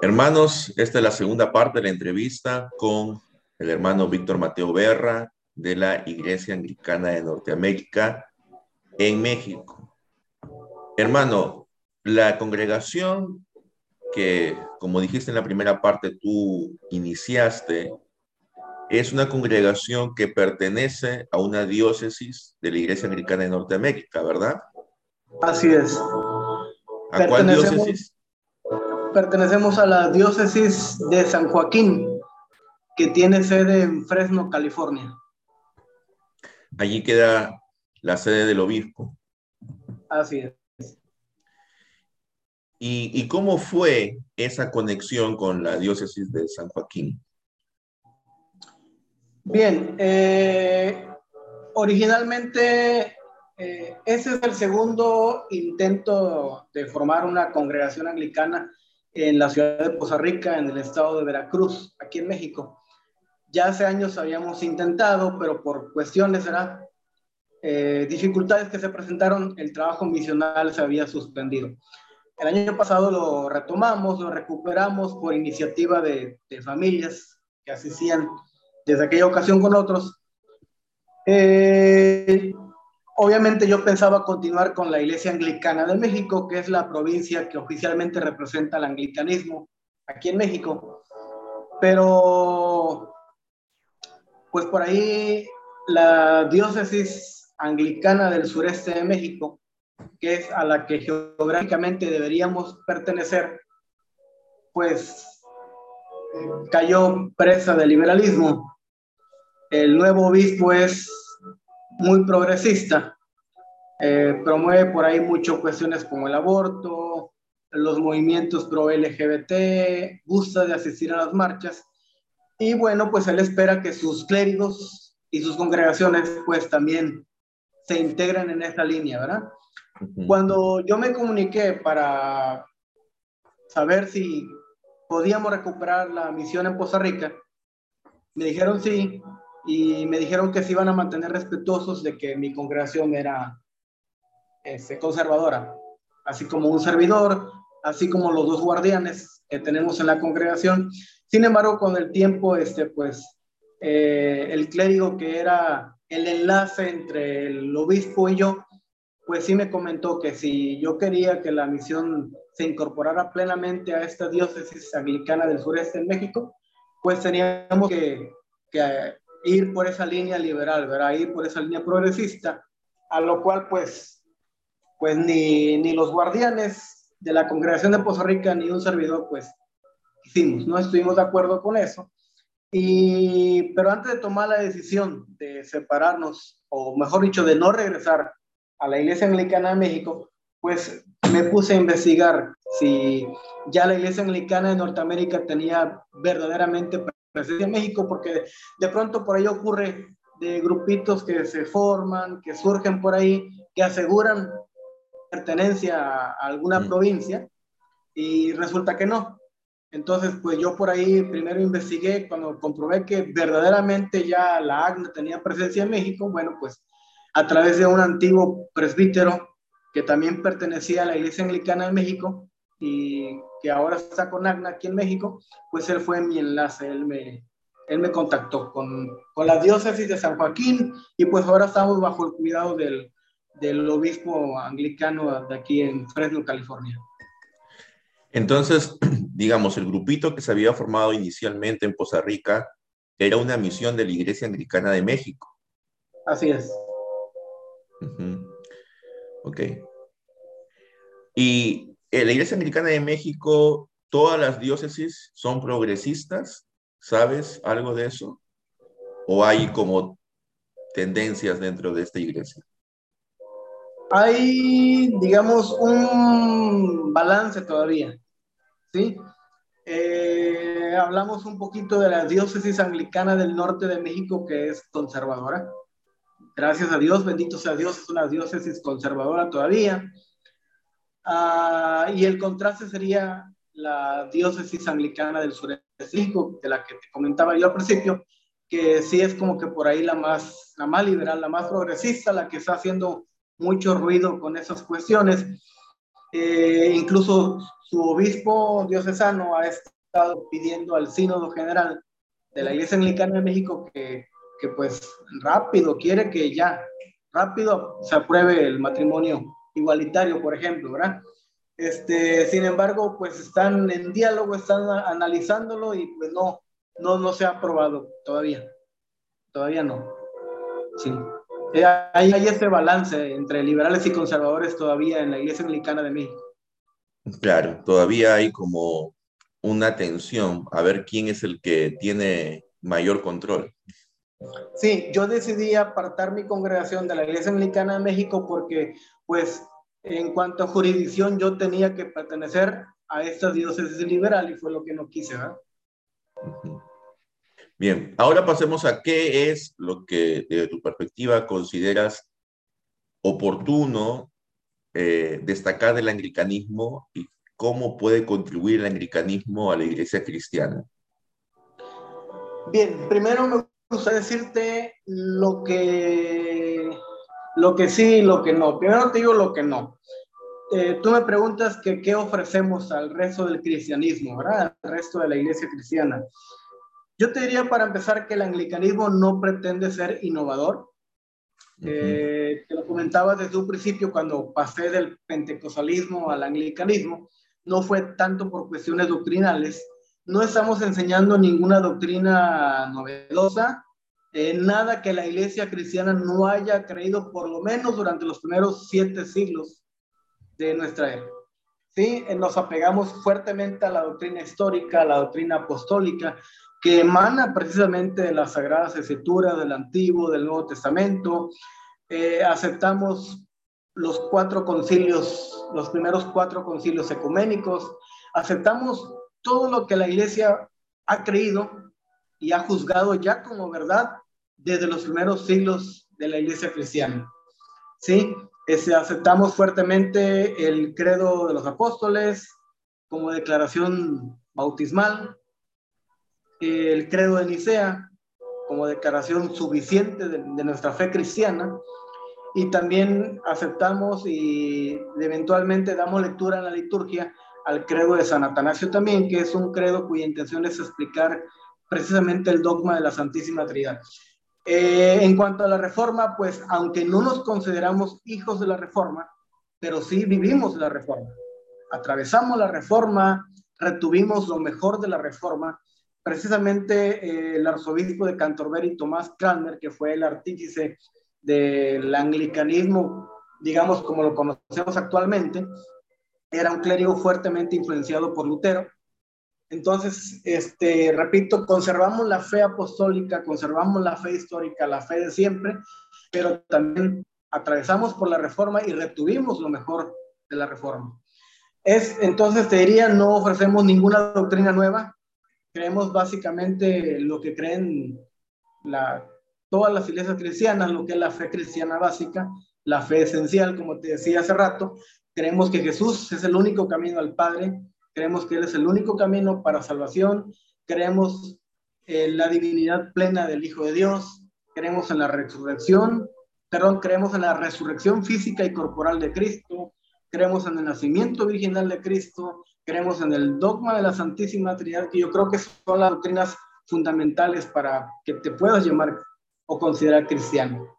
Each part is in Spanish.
Hermanos, esta es la segunda parte de la entrevista con el hermano Víctor Mateo Berra de la Iglesia Anglicana de Norteamérica en México. Hermano, la congregación que, como dijiste en la primera parte, tú iniciaste, es una congregación que pertenece a una diócesis de la Iglesia Anglicana de Norteamérica, ¿verdad? Así es. ¿A cuál diócesis? Pertenecemos a la diócesis de San Joaquín, que tiene sede en Fresno, California. Allí queda la sede del obispo. Así es. ¿Y, cómo fue esa conexión con la diócesis de San Joaquín? Bien, eh, originalmente eh, ese es el segundo intento de formar una congregación anglicana en la ciudad de Poza Rica, en el estado de Veracruz, aquí en México. Ya hace años habíamos intentado, pero por cuestiones, ¿verdad? Eh, dificultades que se presentaron, el trabajo misional se había suspendido. El año pasado lo retomamos, lo recuperamos por iniciativa de, familias que asistían desde aquella ocasión con otros. Eh, obviamente yo pensaba continuar con la Iglesia Anglicana de México, que es la provincia que oficialmente representa el anglicanismo aquí en México. Pero, pues por ahí la diócesis anglicana del sureste de México que es a la que geográficamente deberíamos pertenecer, pues cayó presa del liberalismo. El nuevo obispo es muy progresista, eh, promueve por ahí muchas cuestiones como el aborto, los movimientos pro LGBT, gusta de asistir a las marchas. Y bueno, pues él espera que sus clérigos y sus congregaciones pues también se integren en esta línea, ¿verdad? Cuando yo me comuniqué para saber si podíamos recuperar la misión en Costa Rica, me dijeron sí y me dijeron que se iban a mantener respetuosos de que mi congregación era este, conservadora, así como un servidor, así como los dos guardianes que tenemos en la congregación. Sin embargo, con el tiempo, este, pues, eh, el clérigo que era el enlace entre el obispo y yo, pues sí me comentó que si yo quería que la misión se incorporara plenamente a esta diócesis anglicana del sureste de México, pues teníamos que, ir por esa línea liberal, ¿verdad? Ir por esa línea progresista, a lo cual pues, pues ni, ni los guardianes de la congregación de Poza Rica ni un servidor pues hicimos, no estuvimos de acuerdo con eso. Y, pero antes de tomar la decisión de separarnos, o mejor dicho, de no regresar a la Iglesia Anglicana de México, pues me puse a investigar si ya la Iglesia Anglicana de Norteamérica tenía verdaderamente presencia en México, porque de pronto por ahí ocurre de grupitos que se forman, que surgen por ahí, que aseguran pertenencia a alguna mm. provincia y resulta que no. Entonces, pues yo por ahí primero investigué, cuando comprobé que verdaderamente ya la AGNA tenía presencia en México, bueno, pues a través de un antiguo presbítero que también pertenecía a la Iglesia Anglicana de México y que ahora está con AGNA aquí en México, pues él fue mi enlace, él me, él me contactó con, con la diócesis de San Joaquín y pues ahora estamos bajo el cuidado del, del obispo anglicano de aquí en Fresno, California. Entonces, digamos, el grupito que se había formado inicialmente en Poza Rica era una misión de la Iglesia Anglicana de México. Así es. Ok. Y en la Iglesia Anglicana de México, todas las diócesis son progresistas. ¿Sabes algo de eso? ¿O hay como tendencias dentro de esta iglesia? Hay, digamos, un balance todavía. ¿Sí? Eh, hablamos un poquito de la diócesis anglicana del norte de México, que es conservadora Gracias a Dios, bendito sea Dios, es una diócesis conservadora todavía. Ah, y el contraste sería la diócesis anglicana del sureste de la que te comentaba yo al principio, que sí es como que por ahí la más, la más liberal, la más progresista, la que está haciendo mucho ruido con esas cuestiones. Eh, incluso su obispo diocesano ha estado pidiendo al sínodo general de la Iglesia Anglicana de México que, que pues rápido, quiere que ya, rápido se apruebe el matrimonio igualitario, por ejemplo, ¿verdad? Este, sin embargo, pues están en diálogo, están analizándolo y pues no, no, no se ha aprobado todavía. Todavía no. Sí. Eh, hay, hay ese balance entre liberales y conservadores todavía en la Iglesia Anglicana de México. Claro, todavía hay como una tensión a ver quién es el que tiene mayor control. Sí, yo decidí apartar mi congregación de la Iglesia Anglicana de México porque, pues, en cuanto a jurisdicción, yo tenía que pertenecer a esta diócesis liberal y fue lo que no quise, ¿verdad? Bien, ahora pasemos a qué es lo que desde tu perspectiva consideras oportuno eh, destacar del anglicanismo y cómo puede contribuir el anglicanismo a la iglesia cristiana. Bien, primero me gusta decirte lo que, lo que sí y lo que no. Primero te digo lo que no. Eh, tú me preguntas que qué ofrecemos al resto del cristianismo, ¿verdad? Al resto de la iglesia cristiana. Yo te diría para empezar que el anglicanismo no pretende ser innovador. Eh, te lo comentaba desde un principio cuando pasé del pentecostalismo al anglicanismo. No fue tanto por cuestiones doctrinales. No estamos enseñando ninguna doctrina novedosa, eh, nada que la iglesia cristiana no haya creído por lo menos durante los primeros siete siglos de nuestra era. ¿Sí? Eh, nos apegamos fuertemente a la doctrina histórica, a la doctrina apostólica, que emana precisamente de las Sagradas Escrituras del Antiguo, del Nuevo Testamento. Eh, aceptamos los cuatro concilios, los primeros cuatro concilios ecuménicos. Aceptamos todo lo que la Iglesia ha creído y ha juzgado ya como verdad desde los primeros siglos de la Iglesia cristiana. ¿Sí? Ese, aceptamos fuertemente el credo de los apóstoles como declaración bautismal, el credo de Nicea como declaración suficiente de, nuestra fe cristiana y también aceptamos y eventualmente damos lectura en la liturgia al credo de San Atanasio también, que es un credo cuya intención es explicar precisamente el dogma de la Santísima Trinidad. Eh, en cuanto a la reforma, pues aunque no nos consideramos hijos de la reforma, pero sí vivimos la reforma. Atravesamos la reforma, retuvimos lo mejor de la reforma. Precisamente eh, el arzobispo de Canterbury, Tomás Cranmer, que fue el artífice del anglicanismo, digamos como lo conocemos actualmente, era un clérigo fuertemente influenciado por Lutero entonces, este, repito, conservamos la fe apostólica, conservamos la fe histórica, la fe de siempre, pero también atravesamos por la reforma y retuvimos lo mejor de la reforma. Es, entonces, te diría, no ofrecemos ninguna doctrina nueva, creemos básicamente lo que creen todas las iglesias cristianas, lo que es la fe cristiana básica, la fe esencial, como te decía hace rato, creemos que Jesús es el único camino al Padre, creemos que Él es el único camino para salvación, creemos en la divinidad plena del Hijo de Dios, creemos en la resurrección, perdón, creemos en la resurrección física y corporal de Cristo, creemos en el nacimiento virginal de Cristo, creemos en el dogma de la Santísima Trinidad, que yo creo que son las doctrinas fundamentales para que te puedas llamar o considerar cristiano.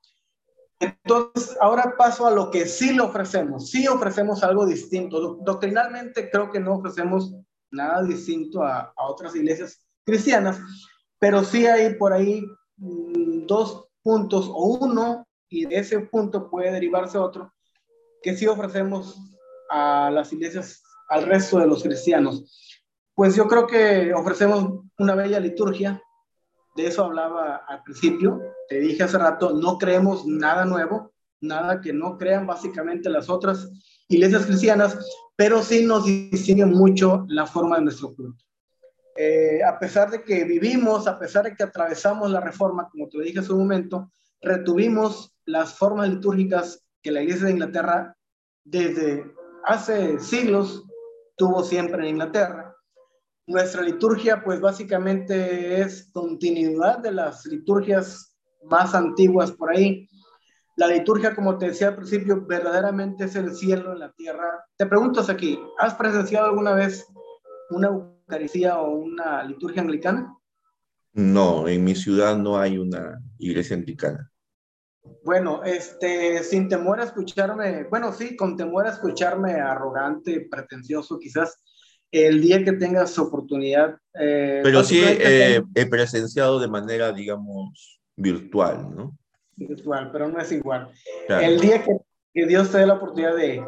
Entonces, ahora paso a lo que sí le ofrecemos. Sí ofrecemos algo distinto. Doctrinalmente creo que no ofrecemos nada distinto a, otras iglesias cristianas, pero sí hay por ahí mm, dos puntos o uno, y de ese punto puede derivarse otro, que sí ofrecemos a las iglesias, al resto de los cristianos. Pues yo creo que ofrecemos una bella liturgia, de eso hablaba al principio, te dije hace rato, no creemos nada nuevo, nada que no crean básicamente las otras iglesias cristianas, pero sí nos distingue mucho la forma de nuestro culto. Eh, a pesar de que vivimos, a pesar de que atravesamos la reforma, como te dije hace un momento, retuvimos las formas litúrgicas que la iglesia de Inglaterra desde hace siglos tuvo siempre en Inglaterra nuestra liturgia, pues básicamente es continuidad de las liturgias más antiguas por ahí. La liturgia, como te decía al principio, verdaderamente es el cielo en la tierra. Te pregunto aquí, ¿has presenciado alguna vez una Eucaristía o una liturgia anglicana? No, en mi ciudad no hay una iglesia anglicana. Bueno, este, sin temor a escucharme, bueno, sí, con temor a escucharme arrogante, pretencioso, quizás el día que tengas oportunidad. Eh, Pero sí eh, he presenciado de manera, digamos, virtual, ¿no? Virtual, pero no es igual. El día que, que, Dios te dé la oportunidad de,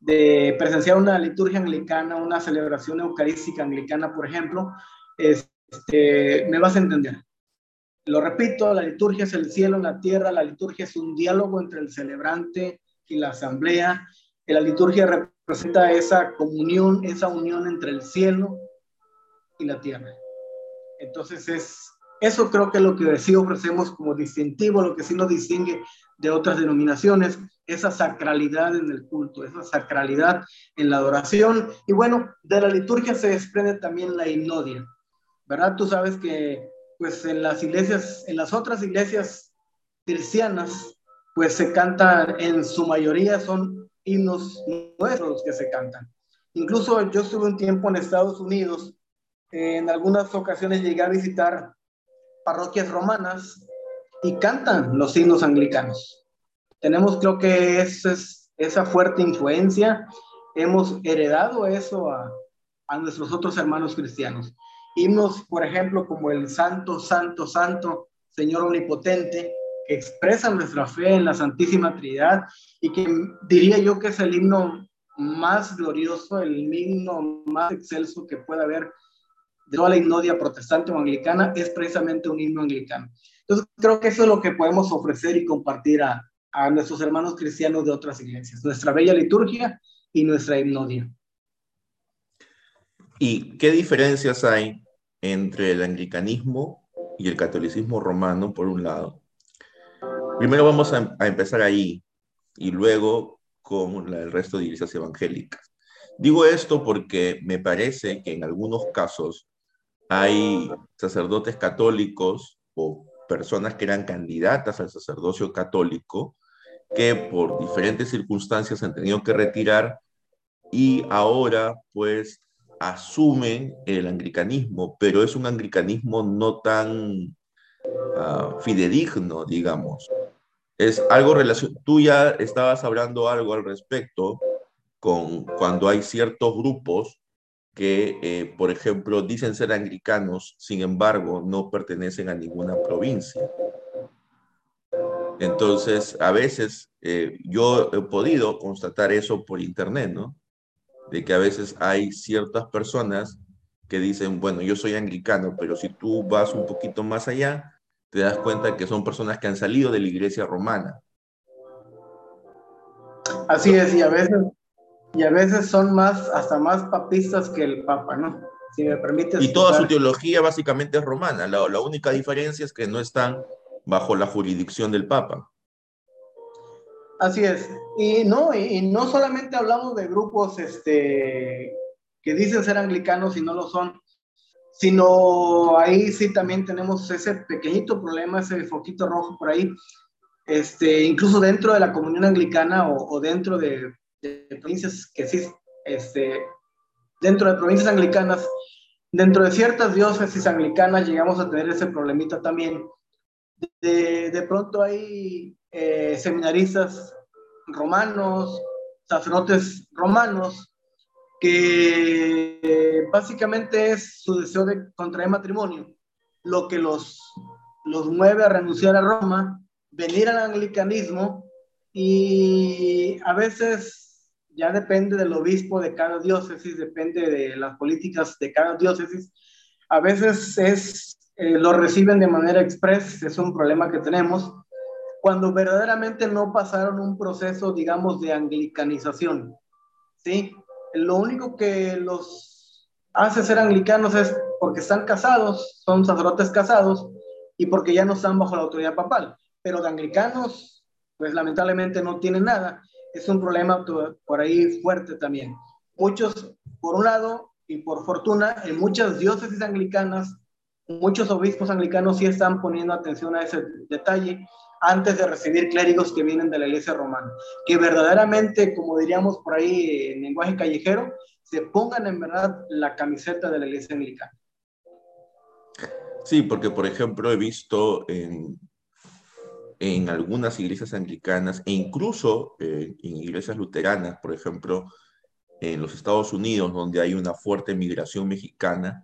de, presenciar una liturgia anglicana, una celebración eucarística anglicana, por ejemplo, este, me vas a entender. Lo repito, la liturgia es el cielo en la tierra, la liturgia es un diálogo entre el celebrante y la asamblea. La liturgia representa esa comunión, esa unión entre el cielo y la tierra. Entonces es eso creo que es lo que sí ofrecemos como distintivo, lo que sí nos distingue de otras denominaciones, esa sacralidad en el culto, esa sacralidad en la adoración. Y bueno, de la liturgia se desprende también la hipnodia, ¿verdad? Tú sabes que pues en las iglesias, en las otras iglesias cristianas, pues se cantan, en su mayoría son himnos nuestros que se cantan. Incluso yo estuve un tiempo en Estados Unidos, en algunas ocasiones llegué a visitar parroquias romanas y cantan los himnos anglicanos. Tenemos creo que es, es esa fuerte influencia, hemos heredado eso a, a nuestros otros hermanos cristianos. Himnos, por ejemplo, como el Santo, Santo, Santo, Señor Omnipotente, que expresan nuestra fe en la Santísima Trinidad y que diría yo que es el himno más glorioso, el himno más excelso que pueda haber de toda la himnodia protestante o anglicana, es precisamente un himno anglicano. Entonces, creo que eso es lo que podemos ofrecer y compartir a, a nuestros hermanos cristianos de otras iglesias, nuestra bella liturgia y nuestra himnodia. ¿Y qué diferencias hay entre el anglicanismo y el catolicismo romano, por un lado. Primero vamos a, empezar ahí y luego con el resto de iglesias evangélicas. Digo esto porque me parece que en algunos casos hay sacerdotes católicos o personas que eran candidatas al sacerdocio católico que por diferentes circunstancias han tenido que retirar y ahora pues asumen el anglicanismo, pero es un anglicanismo no tan uh, fidedigno, digamos. Es algo relacionado, tú ya estabas hablando algo al respecto con cuando hay ciertos grupos que, eh, por ejemplo, dicen ser anglicanos, sin embargo, no pertenecen a ninguna provincia. Entonces, a veces eh, yo he podido constatar eso por internet, ¿no? de que a veces hay ciertas personas que dicen, bueno, yo soy anglicano, pero si tú vas un poquito más allá, te das cuenta que son personas que han salido de la iglesia romana. Así es, y a veces, y a veces son más, hasta más papistas que el Papa, ¿no? Si me permites. Y toda su teología básicamente es romana. La, la única diferencia es que no están bajo la jurisdicción del Papa. Así es. Y no, y, no solamente hablamos de grupos este, que dicen ser anglicanos y no lo son, sino ahí sí también tenemos ese pequeñito problema, ese foquito rojo por ahí, este, incluso dentro de la comunión anglicana o, dentro de, provincias que sí, este, dentro de provincias anglicanas, dentro de ciertas diócesis anglicanas llegamos a tener ese problemita también. De, de pronto hay eh, seminaristas romanos, sacerdotes romanos, que básicamente es su deseo de contraer matrimonio, lo que los, los mueve a renunciar a Roma, venir al anglicanismo y a veces ya depende del obispo de cada diócesis, depende de las políticas de cada diócesis, a veces es, eh, lo reciben de manera express, es un problema que tenemos, cuando verdaderamente no pasaron un proceso, digamos, de anglicanización. ¿sí? Lo único que los hace ser anglicanos es porque están casados, son sacerdotes casados, y porque ya no están bajo la autoridad papal. Pero de anglicanos, pues lamentablemente no tienen nada. Es un problema por ahí fuerte también. Muchos, por un lado, y por fortuna, en muchas diócesis anglicanas, muchos obispos anglicanos sí están poniendo atención a ese detalle antes de recibir clérigos que vienen de la iglesia romana. Que verdaderamente, como diríamos por ahí en lenguaje callejero, se pongan en verdad la camiseta de la iglesia anglicana. Sí, porque por ejemplo he visto en, en algunas iglesias anglicanas e incluso en iglesias luteranas, por ejemplo, en los Estados Unidos, donde hay una fuerte migración mexicana,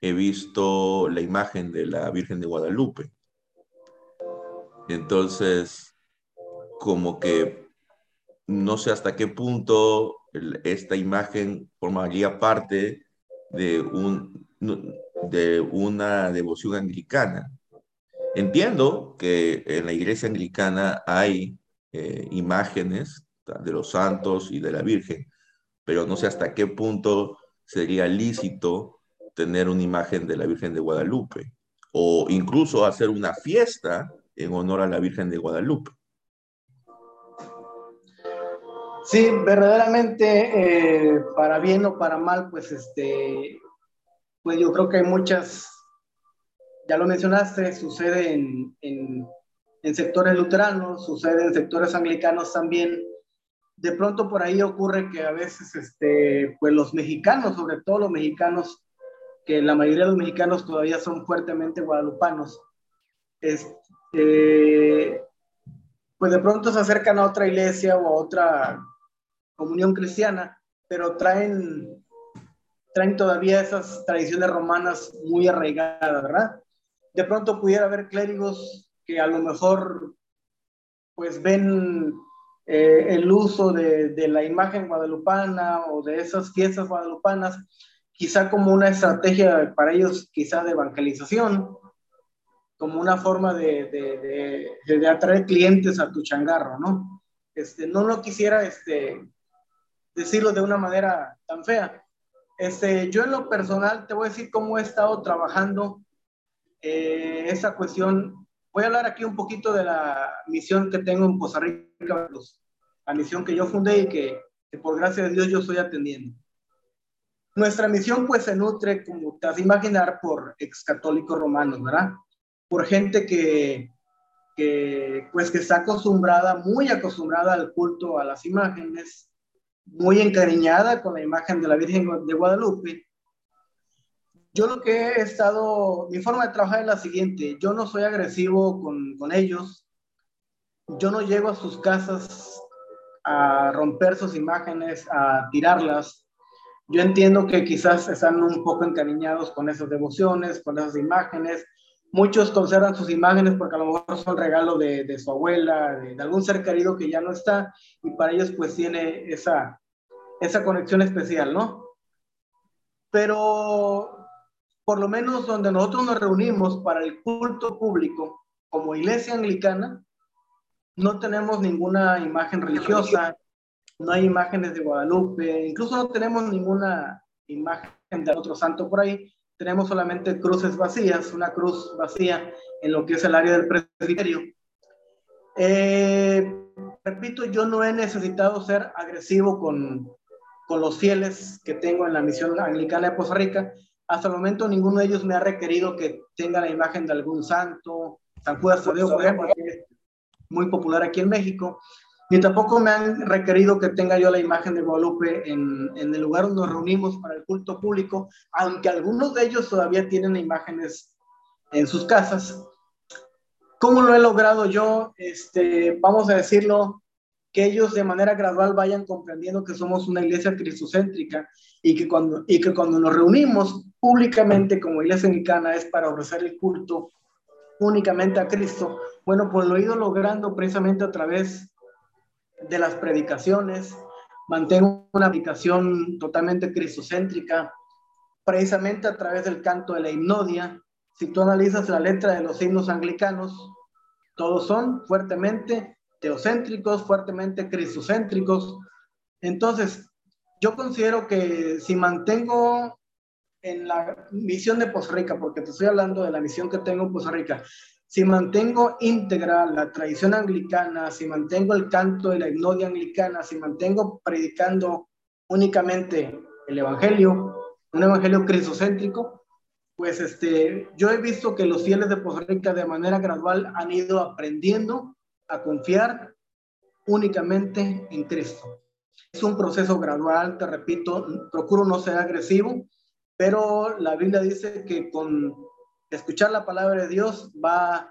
he visto la imagen de la Virgen de Guadalupe. Entonces, como que no sé hasta qué punto esta imagen formaría parte de, un, de una devoción anglicana. Entiendo que en la iglesia anglicana hay eh, imágenes de los santos y de la Virgen, pero no sé hasta qué punto sería lícito tener una imagen de la Virgen de Guadalupe o incluso hacer una fiesta en honor a la Virgen de Guadalupe. Sí, verdaderamente, eh, para bien o para mal, pues este, pues yo creo que hay muchas, ya lo mencionaste, sucede en, en, en sectores luteranos, sucede en sectores anglicanos también, de pronto por ahí ocurre que a veces, este, pues los mexicanos, sobre todo los mexicanos, que la mayoría de los mexicanos todavía son fuertemente guadalupanos, pues de pronto se acercan a otra iglesia o a otra comunión cristiana, pero traen, traen todavía esas tradiciones romanas muy arraigadas, ¿verdad? De pronto pudiera haber clérigos que a lo mejor pues ven eh, el uso de, de, la imagen guadalupana o de esas fiestas guadalupanas, quizá como una estrategia para ellos, quizá de evangelización, como una forma de, de, atraer clientes a tu changarro, ¿no? Este, no lo quisiera este, decirlo de una manera tan fea. Este, yo en lo personal te voy a decir cómo he estado trabajando eh, esa cuestión Voy a hablar aquí un poquito de la misión que tengo en Costa Rica, la misión que yo fundé y que, por gracia de Dios yo estoy atendiendo. Nuestra misión pues se nutre, como te has de imaginar, por ex católicos romanos, ¿verdad? Por gente que, que, pues que está acostumbrada, muy acostumbrada al culto a las imágenes, muy encariñada con la imagen de la Virgen de Guadalupe yo lo que he estado, mi forma de trabajar es la siguiente, yo no soy agresivo con, con ellos, yo no llego a sus casas a romper sus imágenes, a tirarlas. Yo entiendo que quizás están un poco encariñados con esas devociones, con esas imágenes. Muchos conservan sus imágenes porque a lo mejor son regalo de, de su abuela, de, de, algún ser querido que ya no está, y para ellos pues tiene esa, esa conexión especial, ¿no? Pero por lo menos donde nosotros nos reunimos para el culto público como iglesia anglicana, no tenemos ninguna imagen religiosa, no hay imágenes de Guadalupe, incluso no tenemos ninguna imagen de otro santo por ahí, tenemos solamente cruces vacías, una cruz vacía en lo que es el área del presbiterio. Eh, repito, yo no he necesitado ser agresivo con, con los fieles que tengo en la misión anglicana de Costa Rica, hasta el momento ninguno de ellos me ha requerido que tenga la imagen de algún santo, San Judas Tadeo, por ejemplo, que es muy popular aquí en México, ni tampoco me han requerido que tenga yo la imagen de Guadalupe en, en el lugar donde nos reunimos para el culto público, aunque algunos de ellos todavía tienen imágenes en sus casas. ¿Cómo lo he logrado yo? Este, vamos a decirlo, que ellos de manera gradual vayan comprendiendo que somos una iglesia cristocéntrica y que cuando, y que cuando nos reunimos públicamente como iglesia anglicana es para ofrecer el culto únicamente a Cristo. Bueno, pues lo he ido logrando precisamente a través de las predicaciones. Mantengo una aplicación totalmente cristocéntrica, precisamente a través del canto de la himnodia. Si tú analizas la letra de los himnos anglicanos, todos son fuertemente teocéntricos, fuertemente cristocéntricos. Entonces, yo considero que si mantengo en la misión de Costa Rica, porque te estoy hablando de la misión que tengo en Costa Rica, si mantengo íntegra la tradición anglicana, si mantengo el canto de la hipnodia anglicana, si mantengo predicando únicamente el evangelio, un evangelio cristocéntrico, pues este, yo he visto que los fieles de Costa Rica de manera gradual han ido aprendiendo a confiar únicamente en Cristo. Es un proceso gradual, te repito, procuro no ser agresivo, pero la Biblia dice que con escuchar la palabra de Dios va,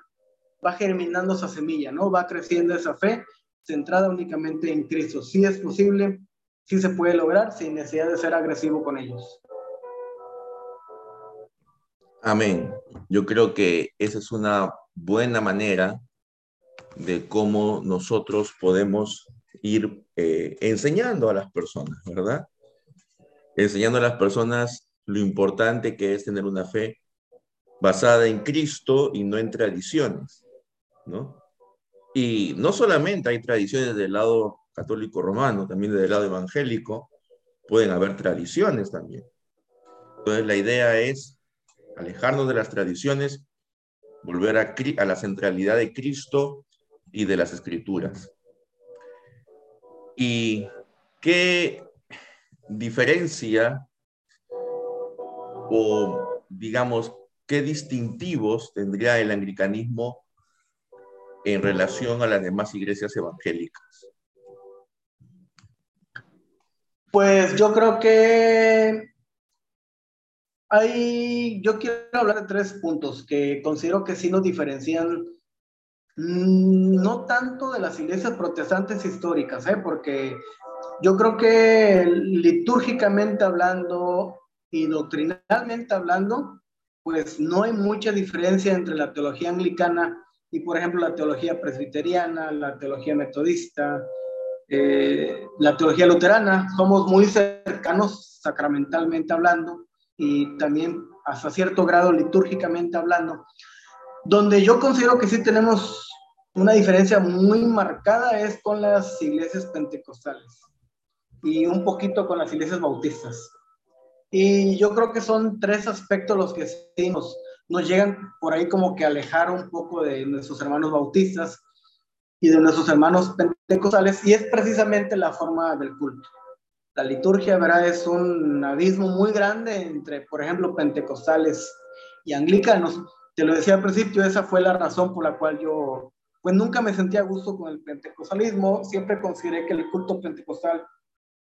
va germinando esa semilla, ¿no? Va creciendo esa fe centrada únicamente en Cristo. Si es posible, sí se puede lograr sin necesidad de ser agresivo con ellos. Amén. Yo creo que esa es una buena manera de cómo nosotros podemos ir eh, enseñando a las personas, ¿verdad? Enseñando a las personas lo importante que es tener una fe basada en Cristo y no en tradiciones, ¿no? Y no solamente hay tradiciones del lado católico romano, también del lado evangélico, pueden haber tradiciones también. Entonces la idea es alejarnos de las tradiciones, volver a, a la centralidad de Cristo y de las escrituras. ¿Y qué diferencia o, digamos, qué distintivos tendría el anglicanismo en relación a las demás iglesias evangélicas? Pues yo creo que hay, yo quiero hablar de tres puntos que considero que sí nos diferencian Mm, no tanto de las iglesias protestantes históricas, ¿eh? porque yo creo que litúrgicamente hablando y doctrinalmente hablando, pues no hay mucha diferencia entre la teología anglicana y, por ejemplo, la teología presbiteriana, la teología metodista, eh, la teología luterana. Somos muy cercanos sacramentalmente hablando y también hasta cierto grado litúrgicamente hablando. Donde yo considero que sí tenemos una diferencia muy marcada es con las iglesias pentecostales y un poquito con las iglesias bautistas. Y yo creo que son tres aspectos los que sí nos, nos llegan por ahí como que alejar un poco de nuestros hermanos bautistas y de nuestros hermanos pentecostales, y es precisamente la forma del culto. La liturgia, ¿verdad? Es un abismo muy grande entre, por ejemplo, pentecostales y anglicanos, te lo decía al principio, esa fue la razón por la cual yo, pues nunca me sentía a gusto con el pentecostalismo, siempre consideré que el culto pentecostal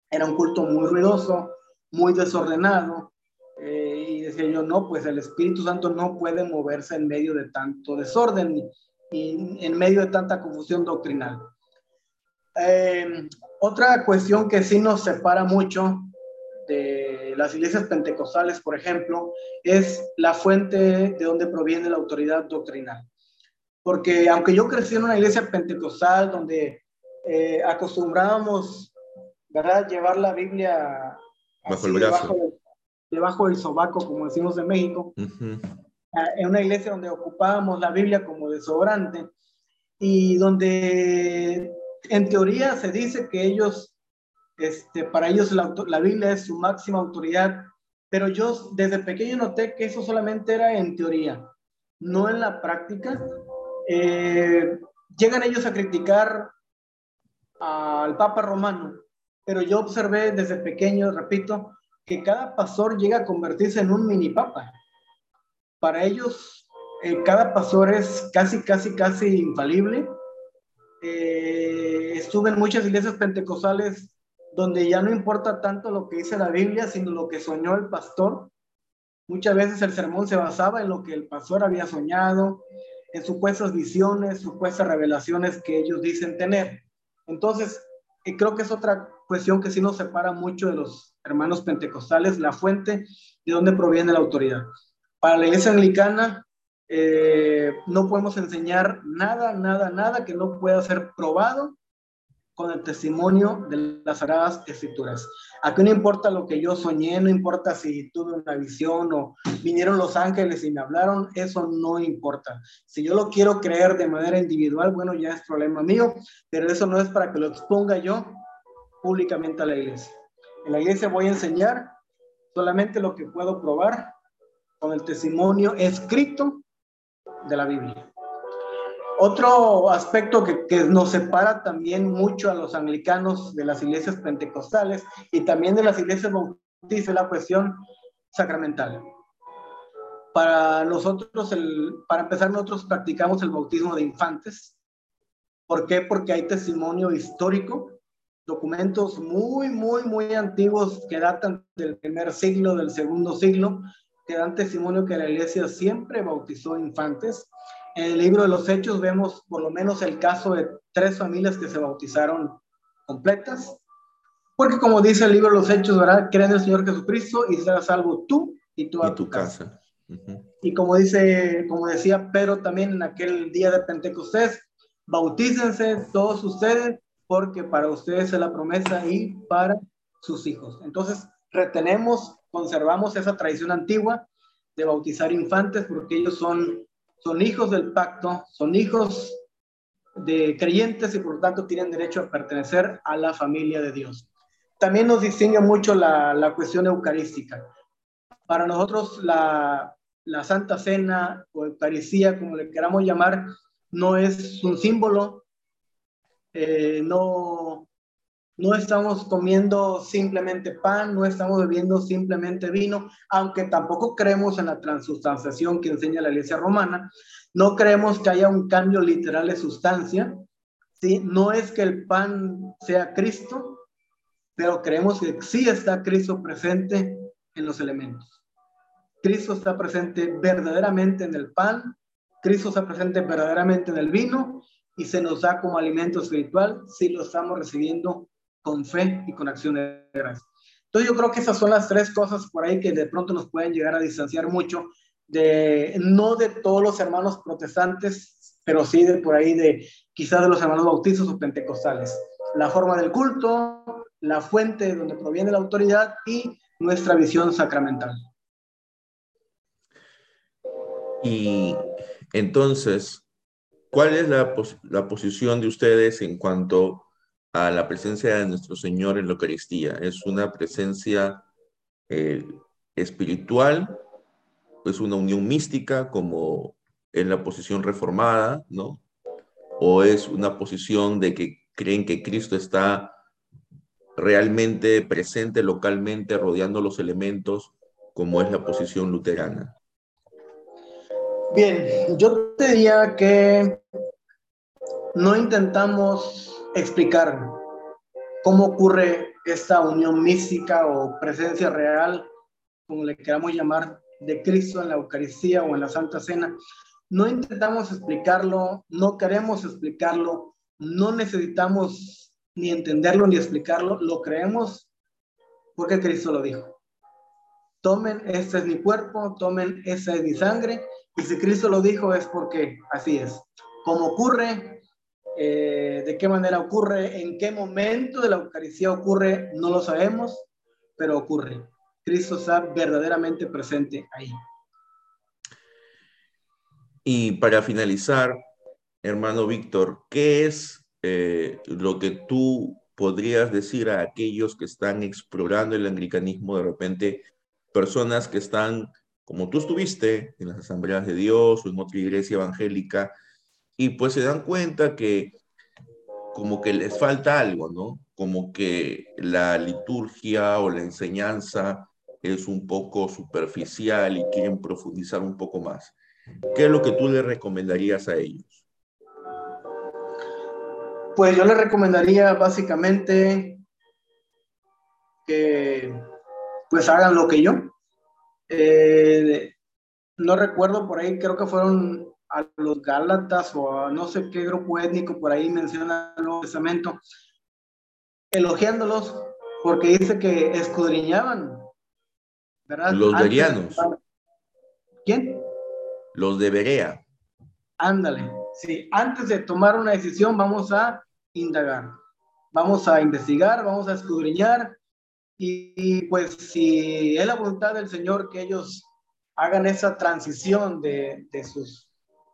era un culto muy ruidoso, muy desordenado, eh, y decía yo, no, pues el Espíritu Santo no puede moverse en medio de tanto desorden y en medio de tanta confusión doctrinal. Eh, otra cuestión que sí nos separa mucho de las iglesias pentecostales, por ejemplo, es la fuente de donde proviene la autoridad doctrinal. Porque aunque yo crecí en una iglesia pentecostal donde eh, acostumbrábamos, ¿verdad?, llevar la Biblia bajo el brazo. Debajo, del sobaco, como decimos en México, en una iglesia donde ocupábamos la Biblia como desobrante y donde en teoría se dice que ellos este, para ellos la, Biblia es su máxima autoridad, pero yo desde pequeño noté que eso solamente era en teoría, no en la práctica. Eh, llegan ellos a criticar al Papa Romano, pero yo observé desde pequeño, repito, que cada pastor llega a convertirse en un mini papa. Para ellos, eh, cada pastor es casi, casi, casi infalible. Eh, estuve en muchas iglesias pentecostales donde ya no importa tanto lo que dice la Biblia, sino lo que soñó el pastor. Muchas veces el sermón se basaba en lo que el pastor había soñado, en supuestas visiones, supuestas revelaciones que ellos dicen tener. Entonces, eh, creo que es otra cuestión que sí nos separa mucho de los hermanos pentecostales, la fuente de dónde proviene la autoridad. Para la iglesia anglicana, eh, no podemos enseñar nada, nada, nada que no pueda ser probado con el testimonio de las Sagradas Escrituras. Aquí no importa lo que yo soñé, no importa si tuve una visión o vinieron los ángeles y me hablaron, eso no importa. Si yo lo quiero creer de manera individual, bueno, ya es problema mío, pero eso no es para que lo exponga yo públicamente a la iglesia. En la iglesia voy a enseñar solamente lo que puedo probar con el testimonio escrito de la Biblia. Otro aspecto que, nos separa también mucho a los anglicanos de las iglesias pentecostales y también de las iglesias bautistas es la cuestión sacramental. Para nosotros, el, para empezar, nosotros practicamos el bautismo de infantes. ¿Por qué? Porque hay testimonio histórico, documentos muy, muy, muy antiguos que datan del primer siglo, del segundo siglo, que dan testimonio que la iglesia siempre bautizó infantes. En el libro de los Hechos vemos por lo menos el caso de tres familias que se bautizaron completas. Porque como dice el libro de los Hechos, ¿verdad? Creen en el Señor Jesucristo y serás salvo tú y tú a tu casa. Y como dice, como decía Pedro también en aquel día de Pentecostés, bautícense todos ustedes porque para ustedes es la promesa y para sus hijos. Entonces, retenemos, conservamos esa tradición antigua de bautizar infantes porque ellos son, son hijos del pacto, son hijos de creyentes y por lo tanto tienen derecho a pertenecer a la familia de Dios. También nos distingue mucho la, la cuestión eucarística. Para nosotros la, la Santa Cena o Eucaristía, como le queramos llamar, no es un símbolo, eh, no, no estamos comiendo simplemente pan, no estamos bebiendo simplemente vino, aunque tampoco creemos en la transustanciación que enseña la iglesia romana, no creemos que haya un cambio literal de sustancia, ¿sí? no es que el pan sea Cristo, pero creemos que sí está Cristo presente en los elementos. Cristo está presente verdaderamente en el pan, Cristo está presente verdaderamente en el vino y se nos da como alimento espiritual si lo estamos recibiendo con fe y con acción de gracias. Entonces yo creo que esas son las tres cosas por ahí que de pronto nos pueden llegar a distanciar mucho de no de todos los hermanos protestantes, pero sí de por ahí de quizás de los hermanos bautizos o pentecostales. La forma del culto, la fuente donde proviene la autoridad y nuestra visión sacramental. Y entonces, ¿cuál es la, posición de ustedes en cuanto a la presencia de nuestro Señor en la Eucaristía? ¿Es una presencia eh, espiritual? ¿Es una unión mística como en la posición reformada, no? ¿O es una posición de que creen que Cristo está realmente presente localmente, rodeando los elementos, como es la posición luterana? Bien, yo te diría que no intentamos explicar cómo ocurre esta unión mística o presencia real, como le queramos llamar, de Cristo en la Eucaristía o en la Santa Cena. No intentamos explicarlo, no queremos explicarlo, no necesitamos ni entenderlo ni explicarlo, lo creemos porque Cristo lo dijo. Tomen, este es mi cuerpo, tomen, esta es mi sangre y si Cristo lo dijo es porque así es. ¿Cómo ocurre? Eh, ¿De qué manera ocurre? ¿En qué momento de la Eucaristía ocurre? No lo sabemos, pero ocurre. Cristo está verdaderamente presente ahí. Y para finalizar, hermano Víctor, ¿qué es eh, lo que tú podrías decir a aquellos que están explorando el anglicanismo de repente, personas que están como tú estuviste en las asambleas de Dios o en otra iglesia evangélica, y pues se dan cuenta que como que les falta algo, ¿no? Como que la liturgia o la enseñanza es un poco superficial y quieren profundizar un poco más. ¿Qué es lo que tú le recomendarías a ellos? Pues yo le recomendaría básicamente que pues hagan lo que yo, eh, no recuerdo por ahí, creo que fueron a los Gálatas o a no sé qué grupo étnico por ahí menciona el Nuevo Testamento, elogiándolos porque dice que escudriñaban, ¿verdad? Los berianos. ¿Quién? Los de Berea. Ándale, sí, antes de tomar una decisión vamos a indagar, vamos a investigar, vamos a escudriñar y, pues si es la voluntad del Señor que ellos hagan esa transición de, de sus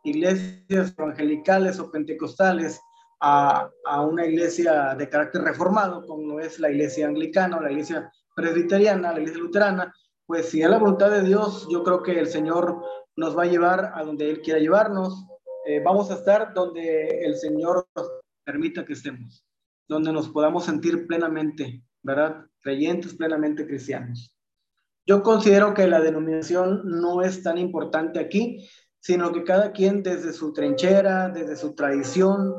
iglesias evangelicales o pentecostales a, a, una iglesia de carácter reformado, como es la iglesia anglicana o la iglesia presbiteriana, la iglesia luterana, pues si es la voluntad de Dios, yo creo que el Señor nos va a llevar a donde Él quiera llevarnos. Eh, vamos a estar donde el Señor nos permita que estemos, donde nos podamos sentir plenamente ¿verdad? Creyentes plenamente cristianos. Yo considero que la denominación no es tan importante aquí, sino que cada quien desde su trinchera, desde su tradición,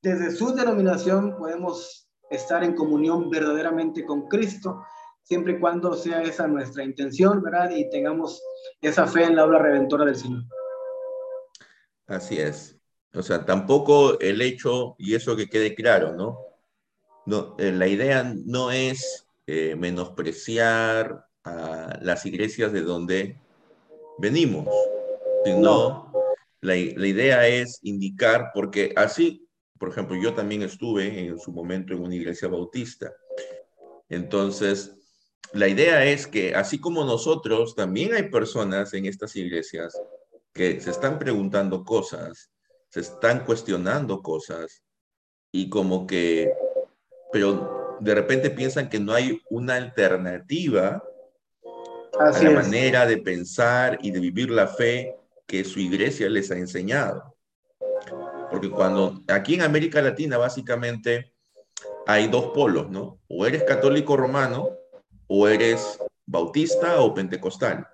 desde su denominación podemos estar en comunión verdaderamente con Cristo, siempre y cuando sea esa nuestra intención, ¿verdad? Y tengamos esa fe en la obra redentora del Señor. Así es. O sea, tampoco el hecho, y eso que quede claro, ¿no? No eh, la idea no es eh, menospreciar a las iglesias de donde venimos, sino la, la idea es indicar, porque así, por ejemplo, yo también estuve en su momento en una iglesia bautista. Entonces, la idea es que así como nosotros, también hay personas en estas iglesias que se están preguntando cosas, se están cuestionando cosas y como que, pero de repente piensan que no hay una alternativa a la manera de pensar y de vivir la fe que su iglesia les ha enseñado. Porque cuando aquí en América Latina básicamente hay dos polos, ¿no? O eres católico romano o eres bautista o pentecostal.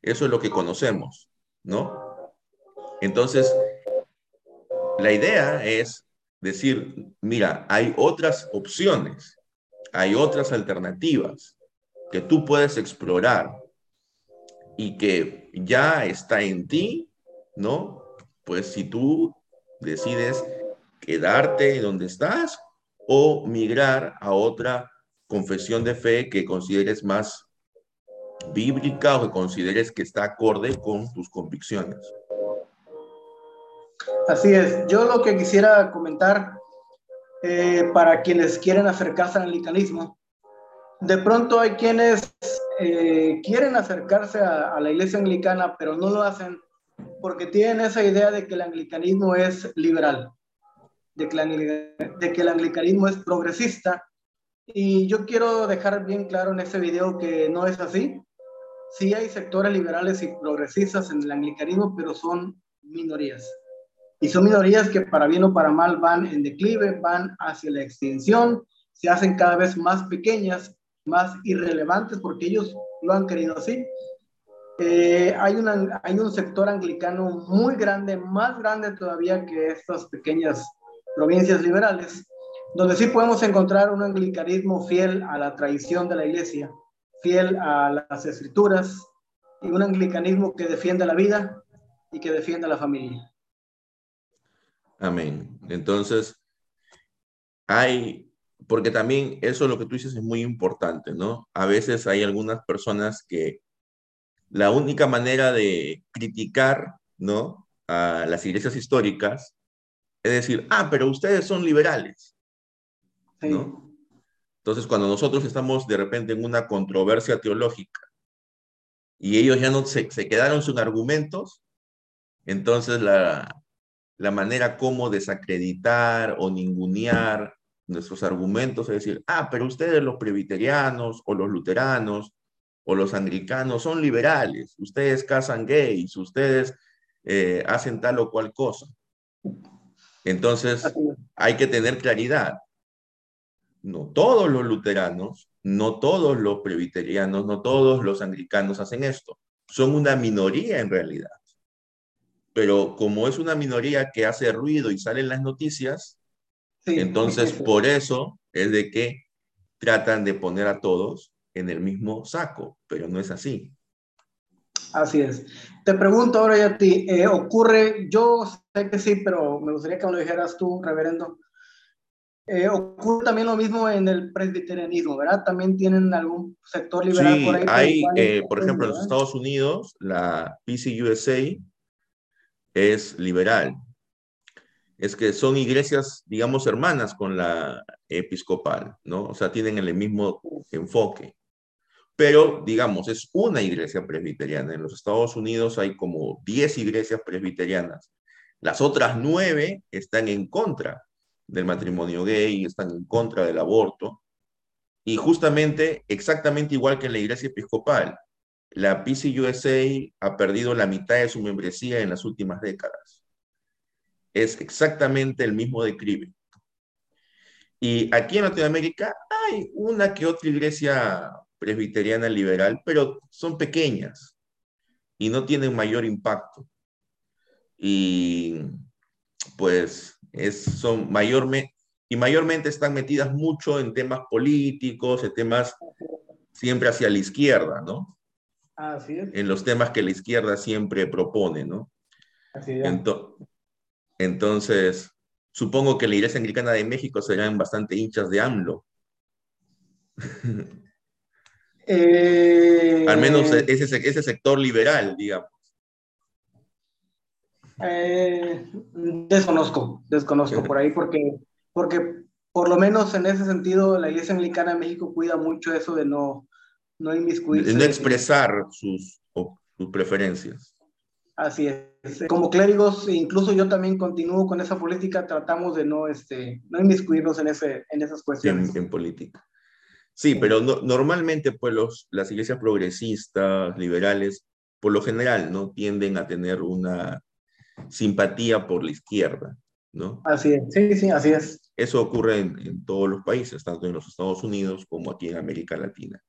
Eso es lo que conocemos, ¿no? Entonces, la idea es decir, mira, hay otras opciones, hay otras alternativas que tú puedes explorar y que ya está en ti, ¿no? Pues si tú decides quedarte donde estás o migrar a otra confesión de fe que consideres más bíblica o que consideres que está acorde con tus convicciones. Así es. Yo lo que quisiera comentar eh, para quienes quieren acercarse al anglicanismo, de pronto hay quienes eh, quieren acercarse a, la iglesia anglicana, pero no lo hacen porque tienen esa idea de que el anglicanismo es liberal, de que, de que el anglicanismo es progresista. Y yo quiero dejar bien claro en este video que no es así. Sí hay sectores liberales y progresistas en el anglicanismo, pero son minorías. Y son minorías que para bien o para mal van en declive, van hacia la extinción, se hacen cada vez más pequeñas, más irrelevantes porque ellos lo han querido así. Eh, hay, una, hay un sector anglicano muy grande, más grande todavía que estas pequeñas provincias liberales, donde sí podemos encontrar un anglicanismo fiel a la tradición de la iglesia, fiel a las escrituras, y un anglicanismo que defiende la vida y que defiende la familia. Amén. Entonces, hay, porque también eso lo que tú dices es muy importante, ¿no? A veces hay algunas personas que la única manera de criticar, ¿no? A las iglesias históricas es decir, ah, pero ustedes son liberales, ¿no? Entonces, cuando nosotros estamos de repente en una controversia teológica y ellos ya no se, se quedaron sin argumentos, entonces la, la manera como desacreditar o ningunear nuestros argumentos, es decir, ah, pero ustedes los presbiterianos o los luteranos o los anglicanos son liberales, ustedes casan gays, ustedes eh, hacen tal o cual cosa. Entonces, hay que tener claridad. No todos los luteranos, no todos los presbiterianos, no todos los anglicanos hacen esto. Son una minoría en realidad pero como es una minoría que hace ruido y sale en las noticias, entonces por eso es de que tratan de poner a todos en el mismo saco, pero no es así. Así es. Te pregunto ahora ya a ti, eh, ocurre, yo sé que sí, pero me gustaría que me lo dijeras tú, reverendo. Eh, ocurre también lo mismo en el presbiterianismo, ¿verdad? También tienen algún sector liberal por ahí. Hay, eh, por ejemplo, en los Estados Unidos, la PCUSA es liberal. Es que son iglesias, digamos, hermanas con la episcopal, ¿no? O sea, tienen el mismo enfoque. Pero, digamos, es una iglesia presbiteriana. En los Estados Unidos hay como 10 iglesias presbiterianas. Las otras nueve están en contra del matrimonio gay, están en contra del aborto. Y justamente, exactamente igual que en la iglesia episcopal, la PCUSA ha perdido la mitad de su membresía en las últimas décadas. Es exactamente el mismo declive. Y aquí en Latinoamérica hay una que otra iglesia presbiteriana liberal, pero son pequeñas y no tienen mayor impacto. Y pues es, son mayormente, y mayormente están metidas mucho en temas políticos, en temas siempre hacia la izquierda, ¿no? Así es. En los temas que la izquierda siempre propone, ¿no? Así es. entonces, supongo que la Iglesia Anglicana de México serán bastante hinchas de AMLO. Eh, Al menos ese, ese sector liberal, digamos. Eh, desconozco, desconozco por ahí porque, porque por lo menos en ese sentido la Iglesia Anglicana de México cuida mucho eso de no, no inmiscuirse. No expresar sus, sus preferencias. Así es. Como clérigos, incluso yo también continúo con esa política, tratamos de no, este, no inmiscuirnos en, ese, en esas cuestiones. En, política. Sí, pero normalmente pues los, las iglesias progresistas, liberales, por lo general, ¿no? Tienden a tener una simpatía por la izquierda, ¿no? Así es, sí, sí, así es. Eso ocurre en, todos los países, tanto en los Estados Unidos como aquí en América Latina.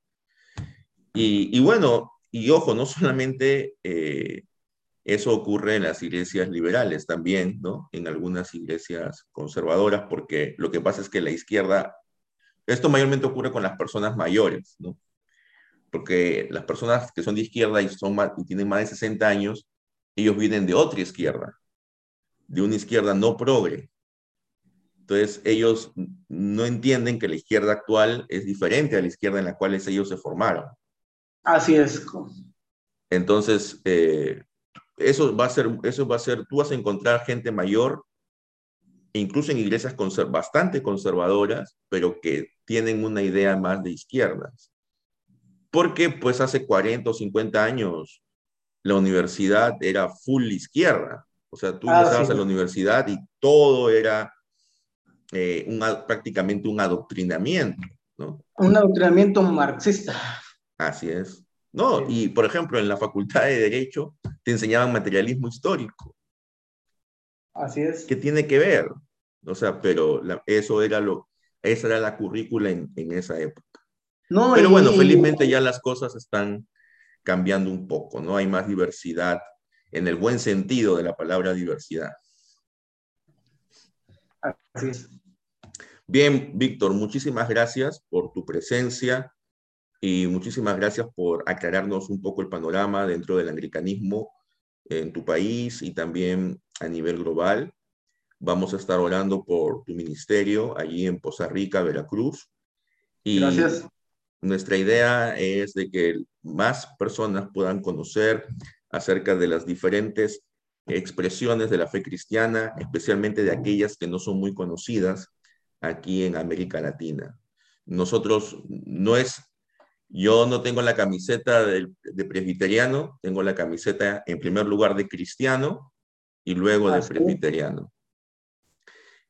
Y, bueno, y ojo, no solamente eh, eso ocurre en las iglesias liberales también, ¿no? En algunas iglesias conservadoras, porque lo que pasa es que la izquierda, esto mayormente ocurre con las personas mayores, ¿no? Porque las personas que son de izquierda y, son y tienen más de 60 años, ellos vienen de otra izquierda, de una izquierda no progre. Entonces, ellos no entienden que la izquierda actual es diferente a la izquierda en la cual ellos se formaron. Así es. Entonces, eh, eso va a ser, eso va a ser, tú vas a encontrar gente mayor, incluso en iglesias bastante conservadoras, pero que tienen una idea más de izquierdas. Porque pues hace 40 o 50 años la universidad era full izquierda. O sea, tú ah, a la universidad y todo era eh, prácticamente un adoctrinamiento, ¿no? Un adoctrinamiento marxista. Así es. No, y por ejemplo, en la Facultad de Derecho te enseñaban materialismo histórico. Así es. ¿Qué tiene que ver? O sea, pero eso era lo, esa era la currícula en, en esa época. No, pero bueno, felizmente ya las cosas están cambiando un poco, ¿no? Hay más diversidad en el buen sentido de la palabra diversidad. Así es. Bien, Víctor, muchísimas gracias por tu presencia y muchísimas gracias por aclararnos un poco el panorama dentro del anglicanismo en tu país y también a nivel global. Vamos a estar orando por tu ministerio allí en Poza Rica, Veracruz. Y gracias. Nuestra idea es de que más personas puedan conocer acerca de las diferentes expresiones de la fe cristiana, especialmente de aquellas que no son muy conocidas aquí en América Latina. Nosotros no es, yo no tengo la camiseta de, presbiteriano, tengo la camiseta en primer lugar de cristiano y luego de presbiteriano.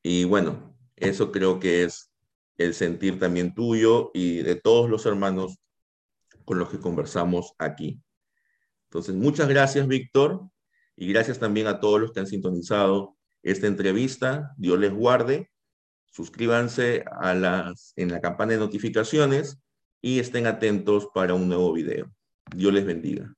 Y bueno, eso creo que es el sentir también tuyo y de todos los hermanos con los que conversamos aquí. Entonces, muchas gracias, Víctor, y gracias también a todos los que han sintonizado esta entrevista. Dios les guarde. Suscríbanse a las, en la campana de notificaciones y estén atentos para un nuevo video. Dios les bendiga.